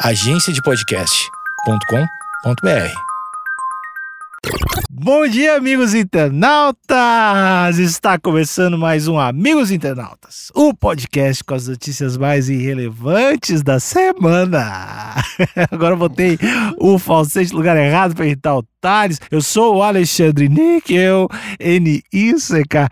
agenciadepodcast.com.br. Bom dia, amigos internautas! Está começando mais um Amigos Internautas, o podcast com as notícias mais irrelevantes da semana. Agora eu botei o falsete no lugar errado para irritar o Thales. Eu sou o Alexandre Níquel, N-I-C-K-E-L.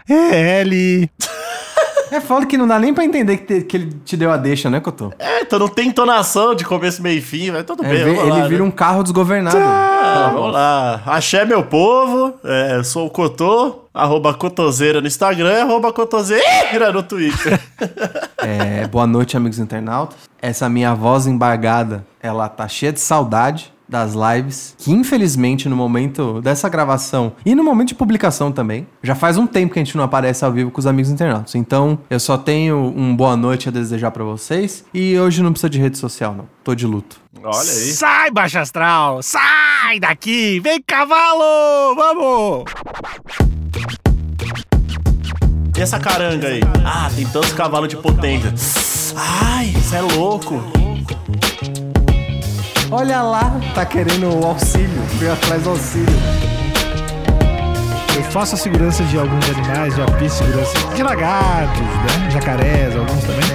É foda que não dá nem pra entender que, te- que ele te deu a deixa, né, Cotô? É, então não tem entonação de começo, meio e fim, mas tudo É, bem, ele lá, vira né? um carro desgovernado. Ah, vamos lá. Axé, meu povo. É, sou o Cotô, arroba Cotoseira no Instagram arroba Cotoseira no Twitter. É, boa noite, amigos internautas. Essa minha voz embargada, ela tá cheia de saudade das lives, que infelizmente no momento dessa gravação e no momento de publicação também, já faz um tempo que a gente não aparece ao vivo com os amigos internautas. Então, eu só tenho um boa noite a desejar pra vocês e hoje não precisa de rede social, não. Tô de luto. Olha aí. Sai, baixa astral! Sai daqui! Vem, cavalo! Vamos! E essa caranga aí? Ah, tem tantos cavalos de potência. Ai, isso é louco. Olha lá, tá querendo o auxílio, veio atrás do auxílio. Eu faço a segurança de alguns animais, já fiz segurança de lagartos, né? jacarés, alguns também.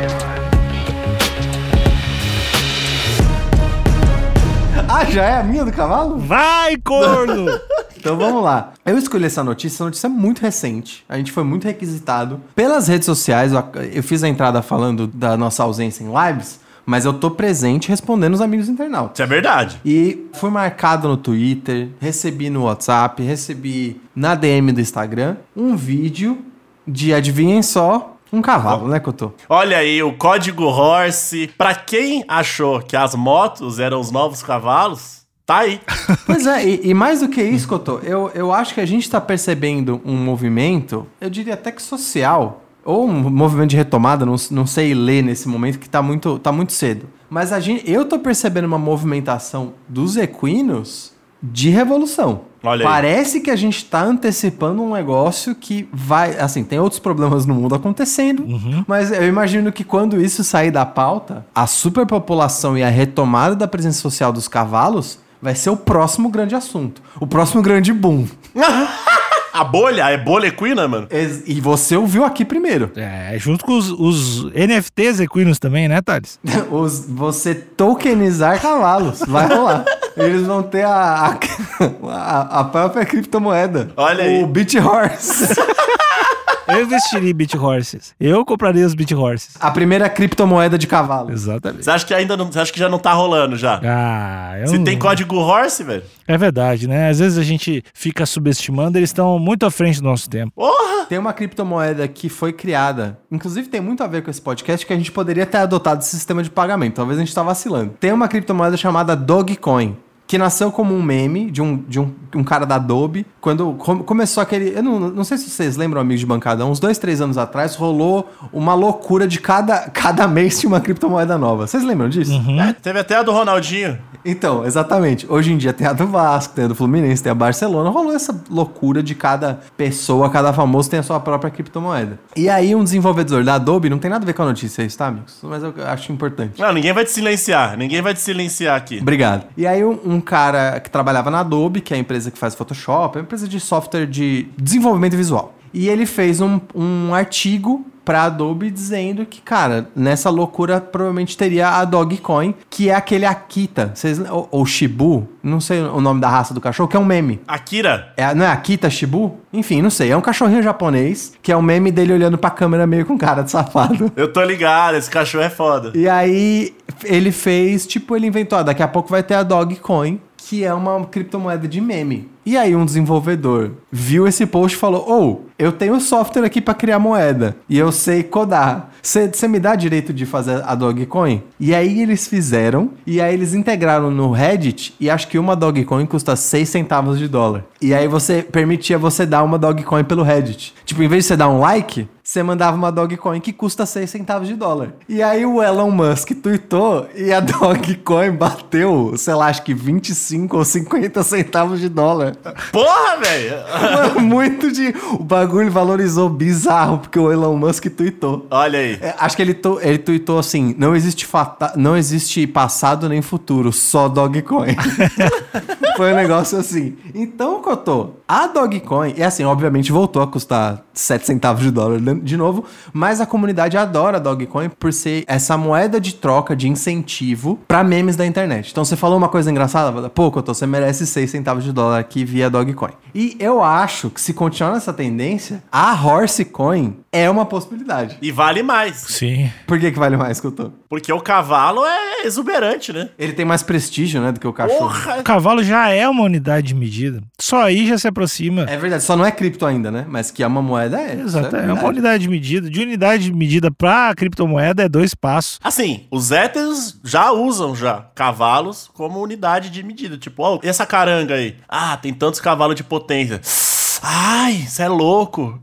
Ah, já é a minha do cavalo? Vai, corno! Então vamos lá. Eu escolhi essa notícia, essa notícia é muito recente. A gente foi muito requisitado pelas redes sociais. Eu, eu fiz a entrada falando da nossa ausência em lives, mas eu tô presente respondendo os amigos internautas. Isso é verdade. E fui marcado no Twitter, recebi no WhatsApp, recebi na DM do Instagram um vídeo de, adivinhem só, um cavalo, né, Cotô? Olha aí, o código Horse. Pra quem achou que as motos eram os novos cavalos, tá aí. Pois é, e, e mais do que isso, Cotô, eu, eu acho que a gente tá percebendo um movimento, eu diria até que social, ou um movimento de retomada, não, não sei ler nesse momento, que tá muito, tá muito cedo. Mas a gente, eu tô percebendo uma movimentação dos equinos de revolução. Olha aí. Parece que a gente tá antecipando um negócio que vai. Assim, tem outros problemas no mundo acontecendo, mas eu imagino que quando isso sair da pauta, a superpopulação e a retomada da presença social dos cavalos vai ser o próximo grande assunto. O próximo grande boom. A bolha, é bolha equina, mano? E você ouviu aqui primeiro. É, junto com os, os NFTs equinos também, né, Thales? Os, você tokenizar cavalos. Vai rolar. Eles vão ter a, a, a- a própria criptomoeda. Olha aí. O Beat Horse. Eu investiria em Beat Horses. Eu compraria os Beat Horses. A primeira criptomoeda de cavalo. Exatamente. Você acha que ainda não. Você acha que já não tá rolando já? Ah, eu Se não- tem código Horse, velho. É verdade, né? Às vezes a gente fica subestimando, eles estão muito à frente do nosso tempo. Porra! Tem uma criptomoeda que foi criada, inclusive tem muito a ver com esse podcast, que a gente poderia ter adotado esse sistema de pagamento. Talvez a gente tá vacilando. Tem uma criptomoeda chamada Dogecoin. Que nasceu como um meme de um, de um, um cara da Adobe. Quando com- começou aquele. Eu não, não sei se vocês lembram, amigos de bancada, uns dois, três anos atrás, rolou uma loucura de cada, cada mês tinha uma criptomoeda nova. Vocês lembram disso? É, teve até a do Ronaldinho. Então, exatamente. Hoje em dia tem a do Vasco, tem a do Fluminense, tem a Barcelona. Rolou essa loucura de cada pessoa, cada famoso tem a sua própria criptomoeda. E aí um desenvolvedor da Adobe, não tem nada a ver com a notícia isso, tá, amigos? Mas eu acho importante. Não, ninguém vai te silenciar. Ninguém vai te silenciar aqui. Obrigado. E aí um, um cara que trabalhava na Adobe, que é a empresa que faz Photoshop, é uma empresa de software de desenvolvimento visual. E ele fez um, um artigo pra Adobe dizendo que, cara, nessa loucura provavelmente teria a Dogecoin, que é aquele Akita, vocês, ou, ou Shibu, não sei o nome da raça do cachorro, que é um meme. Akira. É, não é Akita Shibu? Enfim, não sei. É um cachorrinho japonês, que é um meme dele olhando pra câmera meio com cara de safado. Eu tô ligado, esse cachorro é foda. E aí ele fez, tipo, ele inventou, ah, daqui a pouco vai ter a Dogecoin, que é uma criptomoeda de meme. E aí um desenvolvedor viu esse post e falou: "Ou, eu tenho software aqui pra criar moeda e eu sei codar. Você me dá direito de fazer a Dogecoin?" E aí eles fizeram e aí eles integraram no Reddit e acho que uma Dogecoin custa 6 centavos de dólar. E aí você permitia você dar uma Dogecoin pelo Reddit. Tipo, em vez de você dar um like, você mandava uma Dogecoin que custa 6 centavos de dólar. E aí o Elon Musk tweetou e a Dogecoin bateu, sei lá, acho que 25 ou 50 centavos de dólar. Porra, velho! Muito de. O bagulho bagulho valorizou bizarro, porque o Elon Musk tweetou. Olha aí. É, acho que ele, to, ele tweetou assim: não existe, fata, não existe passado nem futuro, só Dogecoin. Foi um negócio assim. Então, Cotô, a Dogecoin, e assim, obviamente voltou a custar 7 centavos de dólar de novo, mas a comunidade adora a Dogecoin por ser essa moeda de troca, de incentivo para memes da internet. Então, você falou uma coisa engraçada, pô, Cotô, você merece 6 centavos de dólar aqui via Dogecoin. E eu acho que se continuar nessa tendência, a Horsecoin é uma possibilidade. E vale mais. Sim. Por que, que vale mais, Cotô? Porque o cavalo é exuberante, né? Ele tem mais prestígio, né, do que o cachorro. Porra! O cavalo já é uma unidade de medida. Só aí já se aproxima. É verdade, só não é cripto ainda, né? Mas que é uma moeda é. Exato, isso é, uma unidade de medida. De unidade de medida pra criptomoeda é dois passos. Assim, os héteros já usam já cavalos como unidade de medida. Tipo, ó, e essa caranga aí? Ah, tem tantos cavalos de potência. Ai, você é louco.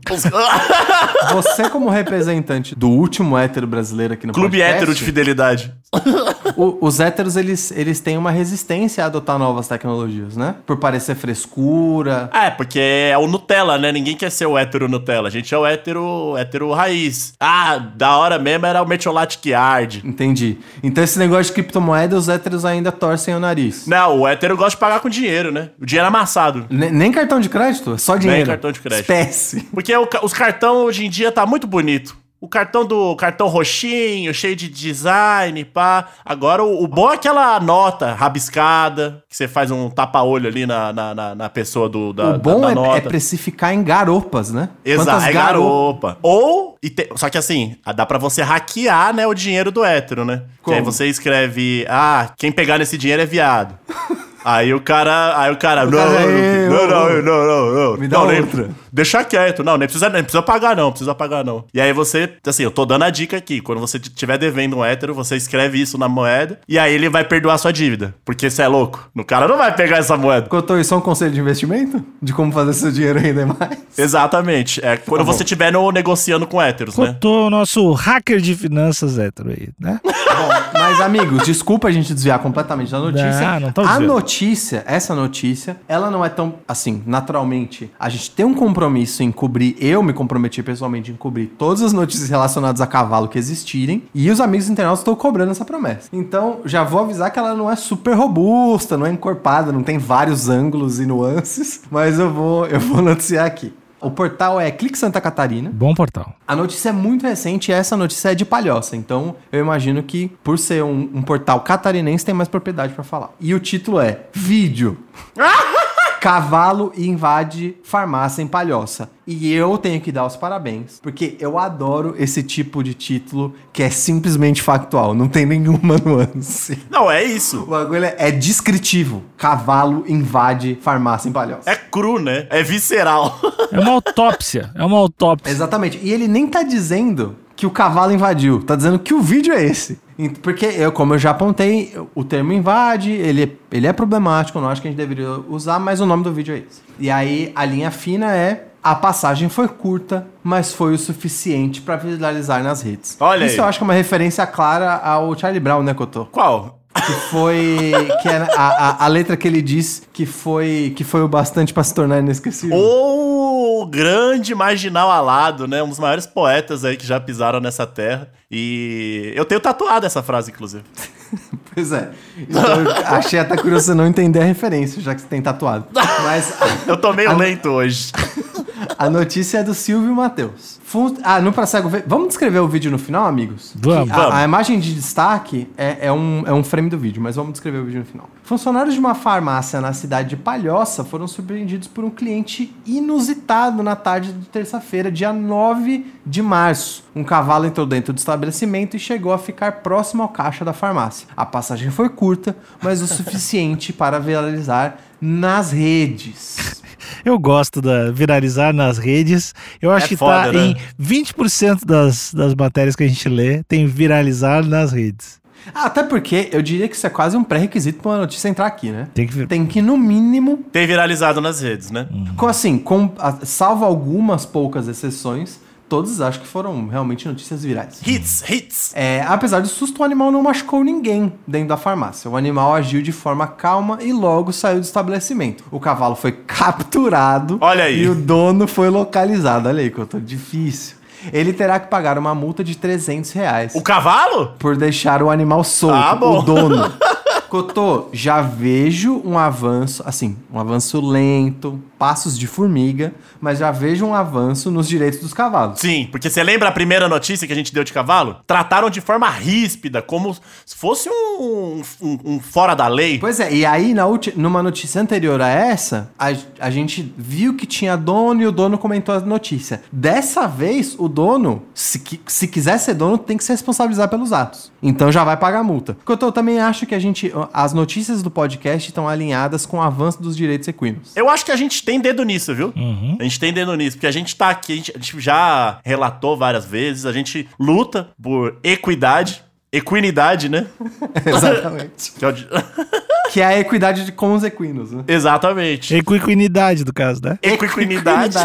Você, como representante do último hétero brasileiro aqui no Clube podcast, hétero de fidelidade. o- os héteros, eles, eles têm uma resistência a adotar novas tecnologias, né? Por parecer frescura. É, porque é o Nutella, né? Ninguém quer ser o hétero Nutella. A gente é o hétero, hétero raiz. Ah, da hora mesmo era o Metiolate que arde. Entendi. Então esse negócio de criptomoeda, os héteros ainda torcem o nariz. Não, o hétero gosta de pagar com dinheiro, né? O dinheiro amassado. Ne- nem cartão de crédito, é só dinheiro. cartão de crédito. Espécie. Porque o os cartão hoje em dia tá muito bonito. O cartão do cartão roxinho, cheio de design, pá. Agora o, o bom é aquela nota rabiscada, que você faz um tapa-olho ali na, na, na, na pessoa do, da, o bom da, da é, nota. é precificar em garopas, né? Exato, é garopa. Ou, te- só que assim, dá pra você hackear, né, o dinheiro do hétero, né? Que aí Como? você escreve, ah, quem pegar nesse dinheiro é viado. aí o cara, aí o cara, O não, cara, "Ei, não, não, não, não, não, me dá não, nem- outra." deixa quieto, não, nem precisa, nem precisa pagar não, precisa pagar não. E aí você, assim, eu tô dando a dica aqui, quando você estiver devendo um hétero, você escreve isso na moeda, e aí ele vai perdoar sua dívida, porque você é louco, o cara não vai pegar essa moeda. Contou isso é um conselho de investimento? De como fazer seu dinheiro render mais? Exatamente, é quando Tá você estiver negociando com héteros, né? Cotou o nosso hacker de finanças hétero aí, né? Bom, mas amigos, desculpa a gente desviar completamente da notícia. Não, não tô a notícia, essa notícia, ela não é tão assim, naturalmente. A gente tem um compromisso em cobrir, eu me comprometi pessoalmente em cobrir todas as notícias relacionadas a cavalo que existirem, e os amigos internautas estão cobrando essa promessa. Então, já vou avisar que ela não é super robusta, não é encorpada, não tem vários ângulos e nuances, mas eu vou, eu vou noticiar aqui. O portal é Clique Santa Catarina. Bom portal. A notícia é muito recente e essa notícia é de palhoça, então eu imagino que, por ser um, um portal catarinense, tem mais propriedade pra falar. E o título é Vídeo. Cavalo invade farmácia em Palhoça. E eu tenho que dar os parabéns, porque eu adoro esse tipo de título que é simplesmente factual, não tem nenhuma nuance. Não, é isso. O bagulho é, é descritivo. Cavalo invade farmácia em Palhoça. É cru, né? É visceral. É uma autópsia. É uma autópsia. Exatamente. E ele nem tá dizendo que o cavalo invadiu, tá dizendo que o vídeo é esse. Porque, eu, como eu já apontei, o termo invade, ele, é- ele é problemático, eu não acho que a gente deveria usar, mas o nome do vídeo é esse. E aí, a linha fina é. A passagem foi curta, mas foi o suficiente pra viralizar nas redes. Olha Isso aí. eu acho que é uma referência clara ao Charlie Brown, né, Cotô? Qual? Que foi. que é a, a, a letra que ele diz que foi, que foi o bastante pra se tornar inesquecível. O grande marginal alado, né? Um dos maiores poetas aí que já pisaram nessa terra. E eu tenho tatuado essa frase, inclusive. Pois é. Então, eu achei até curioso você não entender a referência, já que você tem tatuado. Mas Eu tô meio lento hoje. a, notícia é do Silvio Matheus. Fun- Ah, no Pra Cego Ver. Vamos descrever o vídeo no final, amigos? Vamos. Que a, Vamos. a imagem de destaque é, é um, é um frame do vídeo, mas vamos descrever o vídeo no final. Funcionários de uma farmácia na cidade de Palhoça foram surpreendidos por um cliente inusitado na tarde de terça-feira, dia 9 de março. Um cavalo entrou dentro do estabelecimento e chegou a ficar próximo ao caixa da farmácia. A passagem foi curta, mas o suficiente para viralizar nas redes. Eu gosto da viralizar nas redes. Eu acho É que foda, tá né? em 20% das, das matérias que a gente lê, tem viralizar nas redes. Ah, Até porque eu diria que isso é quase um pré-requisito para uma notícia entrar aqui, né? Tem que vir. Tem que, no mínimo, Tem viralizado nas redes, né? com, assim, com, a- salvo algumas poucas exceções, todas acho que foram realmente notícias virais. Hits, hits. É, apesar do susto, o animal não machucou ninguém dentro da farmácia. O animal agiu de forma calma e logo saiu do estabelecimento. O cavalo foi capturado Olha aí. e o dono foi localizado. Olha aí, que eu tô difícil. Ele terá que pagar uma multa de 300 reais O cavalo? por deixar o animal solto, Ah, bom. o dono. Cotô, já vejo um avanço, assim, um avanço lento, passos de formiga, mas já vejo um avanço nos direitos dos cavalos. Sim, porque você lembra a primeira notícia que a gente deu de cavalo? Trataram de forma ríspida, como se fosse um, um- um fora da lei. Pois é, e aí na numa notícia anterior a essa, a, a gente viu que tinha dono e o dono comentou a notícia. Dessa vez, o dono, se, se quiser ser dono, tem que se responsabilizar pelos atos. Então já vai pagar multa. Eu também acho que a gente. As notícias do podcast estão alinhadas com o avanço dos direitos equinos. Eu acho que a gente tem dedo nisso, viu? Uhum. A gente tem dedo nisso, porque a gente tá aqui, a gente, a gente já relatou várias vezes, a gente luta por equidade, equinidade, né? Exatamente. Que é que é a equidade de- com os equinos, né? Exatamente. Equiquinidade, do caso, né? Equinidade.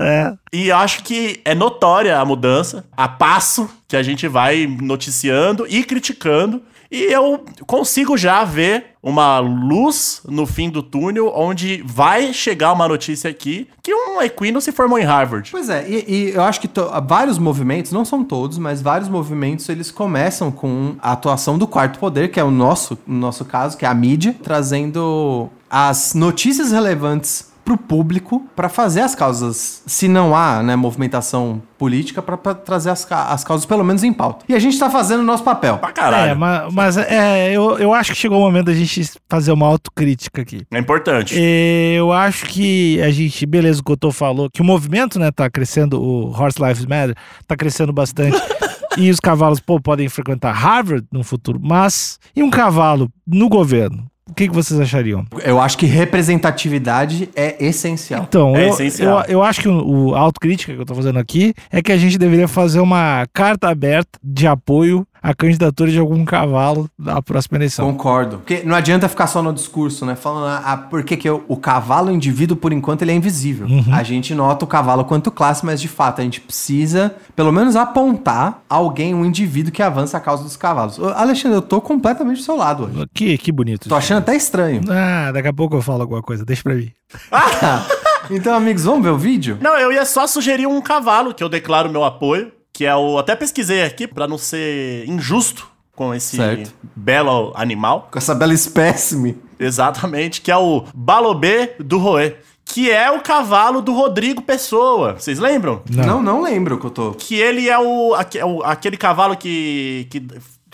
É. E acho que é notória a mudança, a passo que a gente vai noticiando e criticando. E eu consigo já ver uma luz no fim do túnel, onde vai chegar uma notícia aqui que um equino se formou em Harvard. Pois é, e, e eu acho que to- vários movimentos, não são todos, mas vários movimentos, eles começam com a atuação do quarto poder, que é o nosso, no nosso caso, que é a mídia, trazendo as notícias relevantes pro público para fazer as causas, se não há, né, movimentação política, para trazer as, as causas pelo menos em pauta. E a gente tá fazendo o nosso papel. Pra É, caralho. mas, mas é, eu, eu acho que chegou o momento da gente fazer uma autocrítica aqui. É importante. É, Eu acho que a gente, beleza, o Cotô falou, que o movimento, né, tá crescendo, o Horse Lives Matter, tá crescendo bastante. e os cavalos, pô, podem frequentar Harvard no futuro, mas e um cavalo no governo? O que, que vocês achariam? Eu acho que representatividade é essencial. Então, É eu, essencial. eu, eu acho que o, o a autocrítica que eu tô fazendo aqui é que a gente deveria fazer uma carta aberta de apoio à candidatura de algum cavalo da próxima eleição. Concordo. Porque não adianta ficar só no discurso, né? Falando, ah, ah, por que, que o, o cavalo, o indivíduo, por enquanto, ele é invisível. A gente nota o cavalo quanto classe, mas de fato a gente precisa, pelo menos, apontar alguém, um indivíduo que avança a causa dos cavalos. Ô, Alexandre, eu tô completamente do seu lado hoje. Que, que bonito. Tô achando até estranho. Ah, daqui a pouco eu falo alguma coisa, deixa pra mim. Então, amigos, vamos ver o vídeo? Não, eu ia só sugerir um cavalo que eu declaro meu apoio, que é o. Até pesquisei aqui pra não ser injusto com esse Certo. belo animal. Com essa bela espécime. Exatamente, que é o Balobê do Roê. Que é o cavalo do Rodrigo Pessoa. Vocês lembram? Não, não, lembro que eu tô. Que ele é o, aque- é o- aquele cavalo que, que,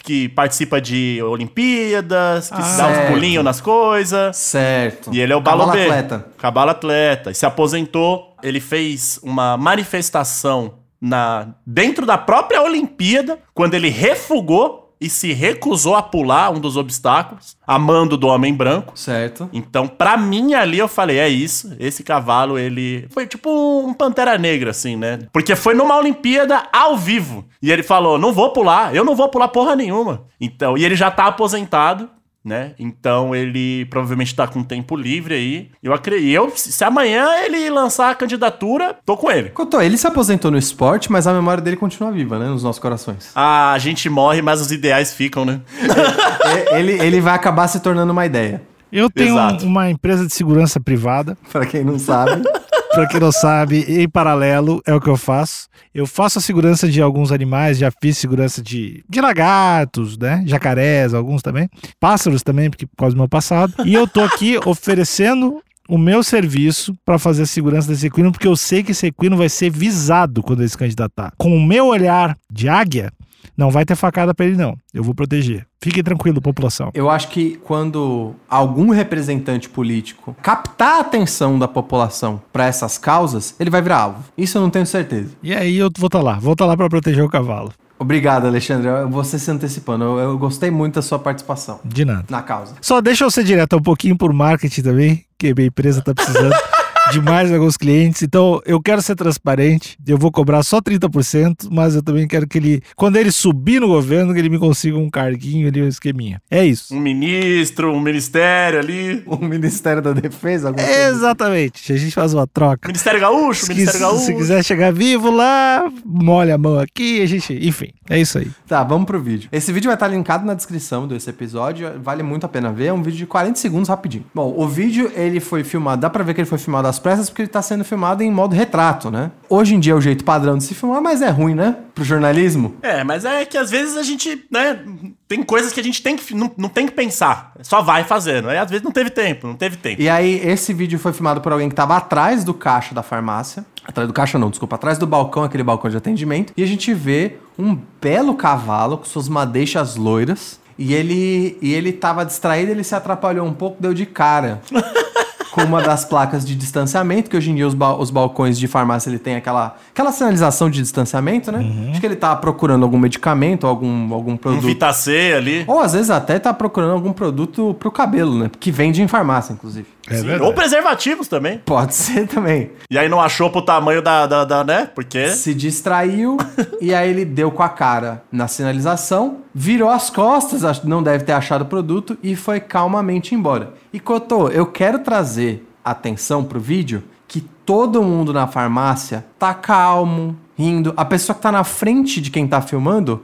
que participa de Olimpíadas, que se dá uns certo. pulinhos nas coisas. Certo. E ele é o Cavalo Balobê. atleta. Cavalo atleta. E se aposentou. Ele fez uma manifestação na dentro da própria Olimpíada, quando ele refugou e se recusou a pular um dos obstáculos, a mando do homem branco. Certo. Então, pra mim ali, eu falei, é isso. Esse cavalo, ele foi tipo um Pantera Negra, assim, né? Porque foi numa Olimpíada ao vivo. E ele falou, não vou pular, eu não vou pular porra nenhuma. Então, e ele já tá aposentado, né? Então, ele provavelmente tá com tempo livre aí. Eu acredito. Eu, se amanhã ele lançar a candidatura, tô com ele. Cotô, ele se aposentou no esporte, mas a memória dele continua viva, né? Nos nossos corações. A gente morre, mas os ideais ficam, né? E- ele, ele vai acabar se tornando uma ideia. Eu tenho um- uma empresa de segurança privada. Pra quem não sabe. Pra quem não sabe, em paralelo é o que eu faço. Eu faço a segurança de alguns animais, já fiz segurança de, de lagartos, né? Jacarés, alguns também. Pássaros também, porque por causa do meu passado. E eu tô aqui oferecendo o meu serviço para fazer a segurança desse equino, porque eu sei que esse equino vai ser visado quando ele se candidatar. Com o meu olhar de águia, não vai ter facada pra ele, não. Eu vou proteger. Fiquem tranquilo, população. Eu acho que quando algum representante político captar a atenção da população pra essas causas, ele vai virar alvo. Isso eu não tenho certeza. E aí eu vou estar lá, vou estar lá para proteger o cavalo. Obrigado, Alexandre. Você se antecipando. Eu, eu gostei muito da sua participação De nada. na causa. Só deixa eu ser direto um pouquinho por marketing também, que a minha empresa tá precisando. demais em alguns clientes. Então, eu quero ser transparente. Eu vou cobrar só 30%, mas eu também quero que ele, quando ele subir no governo, que ele me consiga um carguinho ali, um esqueminha. É isso. Um ministro, um ministério ali. O Ministério da Defesa? alguma coisa assim. Exatamente. A gente faz uma troca. Ministério Gaúcho, Se, Ministério Gaúcho. se quiser chegar vivo lá, molha a mão aqui, a gente. Enfim, é isso aí. Tá, vamos pro vídeo. Esse vídeo vai estar linkado na descrição desse episódio, vale muito a pena ver, é um vídeo de 40 segundos rapidinho. Bom, o vídeo ele foi filmado, dá pra ver que ele foi filmado às pressas porque ele tá sendo filmado em modo retrato, né? Hoje em dia é o jeito padrão de se filmar, mas é ruim, né? Pro jornalismo. É, mas é que às vezes a gente, né, tem coisas que a gente tem que, não, não tem que pensar. Só vai fazendo. Aí às vezes não teve tempo, não teve tempo. E aí, esse vídeo foi filmado por alguém que tava atrás do caixa da farmácia. Atrás do caixa não, desculpa, atrás do balcão, aquele balcão de atendimento. E a gente vê um belo cavalo com suas madeixas loiras. E ele, e ele tava distraído, ele se atrapalhou um pouco, deu de cara. com uma das placas de distanciamento, que hoje em dia os, ba- os balcões de farmácia ele tem aquela, aquela sinalização de distanciamento, né? Acho que ele tava procurando algum medicamento, algum, algum Um produto. Vitacê ali. Ou às vezes até tá procurando algum produto pro cabelo, né? Que vende em farmácia, inclusive. É Sim. Ou preservativos também. Pode ser também. E aí não achou pro tamanho da, da, da- né? Porque. Se distraiu e aí ele deu com a cara na sinalização, virou as costas, não deve ter achado o produto e foi calmamente embora. E Cotô, eu quero trazer atenção pro vídeo que todo mundo na farmácia tá calmo, rindo. A pessoa que tá na frente de quem tá filmando,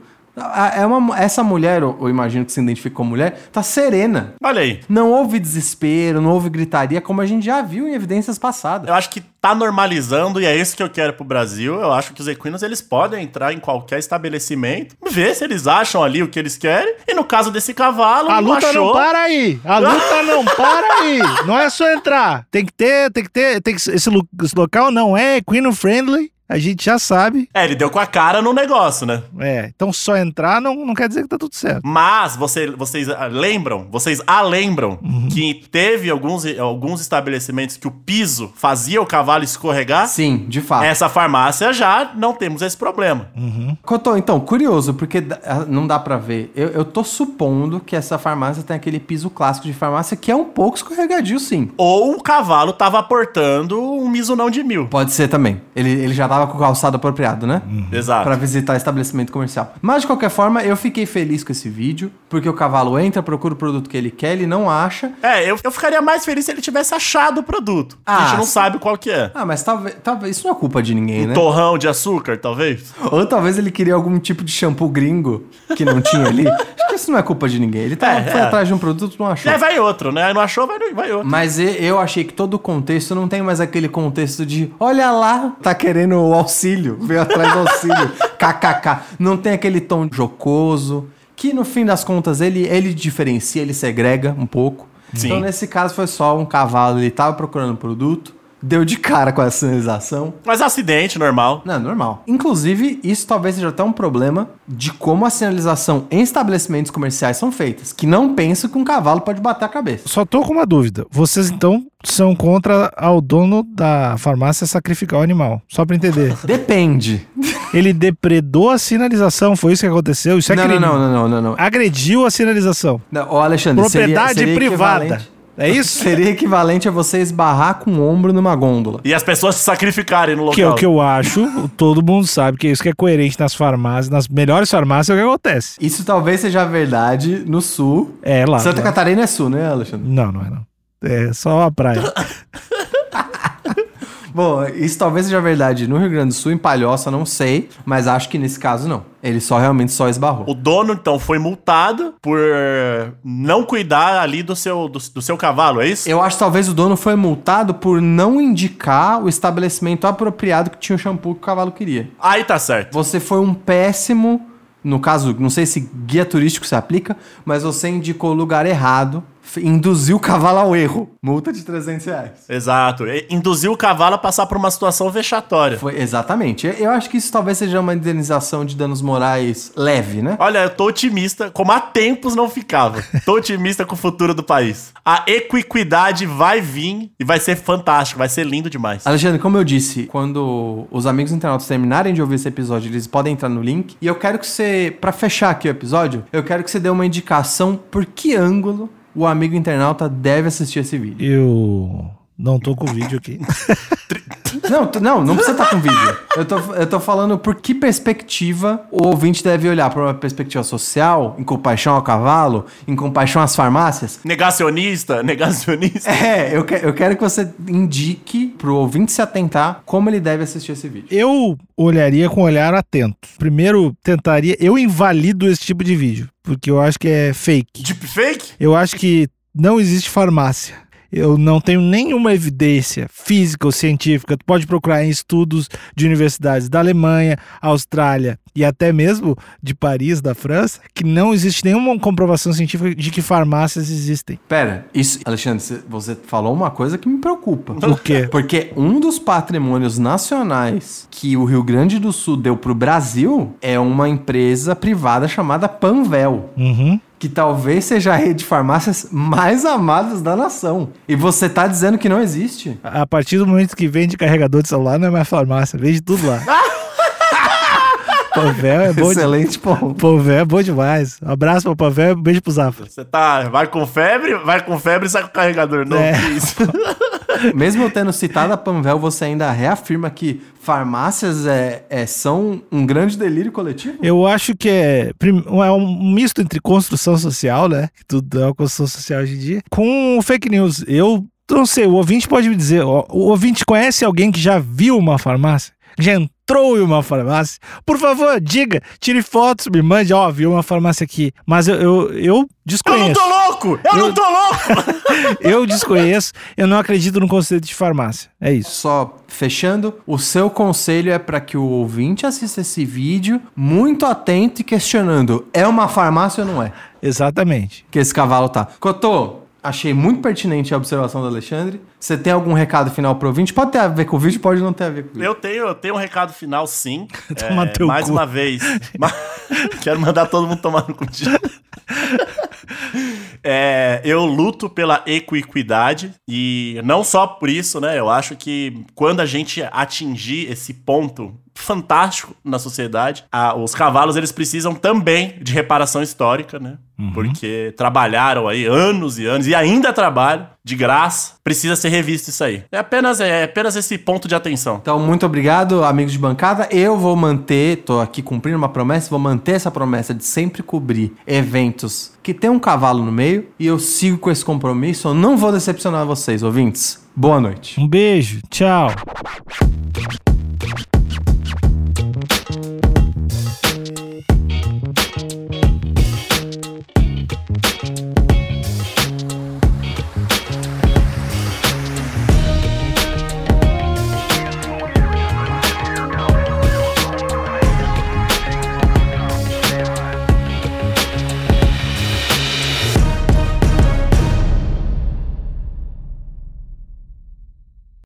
é uma, essa mulher, eu imagino que se identifica como mulher, tá serena. Olha aí. Não houve desespero, não houve gritaria, como a gente já viu em evidências passadas. Eu acho que tá normalizando e é isso que eu quero pro Brasil. Eu acho que os equinos eles podem entrar em qualquer estabelecimento, ver se eles acham ali o que eles querem. E no caso desse cavalo, A não luta achou. não para aí. A luta não para aí. Não é só entrar. Tem que ter, tem que ter, tem que, esse, esse local não é equino friendly. A gente já sabe. É, ele deu com a cara no negócio, né? É, então só entrar não, não quer dizer que tá tudo certo. Mas você, vocês ah, lembram, vocês a lembram Uhum. que teve alguns, alguns estabelecimentos que o piso fazia o cavalo escorregar? Sim, de fato. Essa farmácia já não temos esse problema. Cotô, então, curioso, porque ah, não dá pra ver. Eu, eu tô supondo que essa farmácia tem aquele piso clássico de farmácia que é um pouco escorregadio, sim. Ou o cavalo tava aportando um misonão de mil. Pode ser também. Ele, ele já tava com o calçado apropriado, né? Exato. Pra visitar estabelecimento comercial. Mas, de qualquer forma, eu fiquei feliz com esse vídeo, porque o cavalo entra, procura o produto que ele quer, ele não acha. É, eu, eu ficaria mais feliz se ele tivesse achado o produto. a Ah, gente não sim. sabe qual que é. Ah, mas talvez, talvez isso não é culpa de ninguém, Um né? torrão de açúcar, talvez? Ou talvez ele queria algum tipo de shampoo gringo que não tinha ali. Acho que isso não é culpa de ninguém. Ele tava, É, foi é. atrás de um produto não achou. É, vai outro, né? Não achou, vai, vai outro. Mas eu achei que todo o contexto não tem mais aquele contexto de olha lá, tá querendo o auxílio, veio atrás do auxílio, kkk. Não tem aquele tom jocoso, que no fim das contas ele, ele diferencia, ele segrega um pouco. Sim. Então nesse caso foi só um cavalo, ele tava procurando um produto, deu de cara com a sinalização. Mas acidente, normal. Não, normal. Inclusive, isso talvez seja até um problema de como a sinalização em estabelecimentos comerciais são feitas, que não penso que um cavalo pode bater a cabeça. Só tô com uma dúvida. Vocês então são contra ao dono da farmácia sacrificar o animal? Só pra entender. Depende. Ele depredou a sinalização, foi isso que aconteceu? Isso é não, crime. não, não, não, não, não, não. Agrediu a sinalização. Não, Ô, Alexandre, Propriedade seria, seria privada. É isso? Seria equivalente a você esbarrar com o ombro numa gôndola. E as pessoas se sacrificarem no local. Que é o que eu acho, todo mundo sabe que é isso que é coerente nas farmácias, nas melhores farmácias é o que acontece. Isso talvez seja verdade no sul. É lá. Santa lá. Catarina é sul, né, Alexandre? Não, não é não. É só a praia. Bom, isso talvez seja verdade no Rio Grande do Sul, em Palhoça, não sei, mas acho que nesse caso não. Ele só realmente só esbarrou. O dono, então, foi multado por não cuidar ali do seu, do, do seu cavalo, é isso? Eu acho que talvez o dono foi multado por não indicar o estabelecimento apropriado que tinha o shampoo que o cavalo queria. Aí tá certo. Você foi um péssimo, no caso, não sei se guia turístico se aplica, mas você indicou o lugar errado, induziu o cavalo ao erro. Multa de 300 reais. Exato. Induziu o cavalo a passar por uma situação vexatória. Foi, exatamente. Eu- acho que isso talvez seja uma indenização de danos morais leve, né? Olha, eu tô otimista, como há tempos não ficava. Tô otimista com o futuro do país. A equiquidade vai vir e vai ser fantástico, vai ser lindo demais. Alexandre, como eu disse, quando os amigos internautas terminarem de ouvir esse episódio, eles podem entrar no link. E eu quero que você, pra fechar aqui o episódio, eu quero que você dê uma indicação por que ângulo o amigo internauta deve assistir esse vídeo. Eu Não tô com o vídeo aqui. Não, não, não precisa estar com vídeo. Eu tô, eu tô falando por que perspectiva o ouvinte deve olhar. Por uma perspectiva social, em compaixão ao cavalo, em compaixão às farmácias. Negacionista, negacionista. É, eu, que- eu quero que você indique pro ouvinte se atentar como ele deve assistir esse vídeo. Eu olharia com um olhar atento. Primeiro, tentaria. Eu invalido esse tipo de vídeo, porque eu acho que é fake. Deepfake? Eu acho que não existe farmácia. Eu não tenho nenhuma evidência física ou científica. Tu pode procurar em estudos de universidades da Alemanha, Austrália e até mesmo de Paris, da França, que não existe nenhuma comprovação científica de que farmácias existem. Pera, isso, Alexandre, você- falou uma coisa que me preocupa. O quê? Porque um dos patrimônios nacionais que o Rio Grande do Sul deu pro Brasil é uma empresa privada chamada Panvel. Uhum. Que talvez seja a rede de farmácias mais amadas da nação. E você tá dizendo que não existe? A partir do momento que vende carregador de celular, não é mais farmácia, vende tudo lá. Pavel é bom de... Excelente ponto. Pavel é bom demais. Um abraço pro Pavel, um beijo pro Zafra. Você tá. Vai com febre, vai com febre e sai com o carregador. Não, É. que isso. Mesmo tendo citado a Panvel, você ainda reafirma que farmácias é, é- são um grande delírio coletivo? Eu acho que é, é um misto entre construção social, né? Que tudo é uma construção social hoje em dia, com fake news. Eu não sei, o ouvinte pode me dizer, ó, o ouvinte conhece alguém que já viu uma farmácia? Já entrou em uma farmácia? Por favor, diga, tire fotos, me mande, ó, viu uma farmácia aqui. Mas eu, eu, eu Eu não desconheço. tô louco! Eu, não tô louco! Eu desconheço, eu não acredito no conceito de farmácia. É isso. Só fechando, o seu conselho é para que o ouvinte assista esse vídeo muito atento e questionando: é uma farmácia ou não é? Exatamente. Que esse cavalo tá. Cotô, achei muito pertinente a observação do Alexandre. Você tem algum recado final pro ouvinte? Pode ter a ver com o vídeo, pode não ter a ver com o vídeo. Eu tenho, eu tenho um recado final, sim. Tomar teu mais cu. uma vez. Quero mandar todo mundo tomar no cu. É, eu luto pela equiquidade e não só por isso, né? Eu acho que quando a gente atingir esse ponto fantástico na sociedade, a- os cavalos eles precisam também de reparação histórica, né? Porque trabalharam aí anos e anos e ainda trabalham de graça. Precisa ser revisto isso aí. É apenas, é apenas esse ponto de atenção. Então, muito obrigado, amigos de bancada. Eu vou manter, tô aqui cumprindo uma promessa, vou manter essa promessa de sempre cobrir eventos que tem um cavalo no meio e eu sigo com esse compromisso. Eu não vou decepcionar vocês, ouvintes. Boa noite. Um beijo, tchau.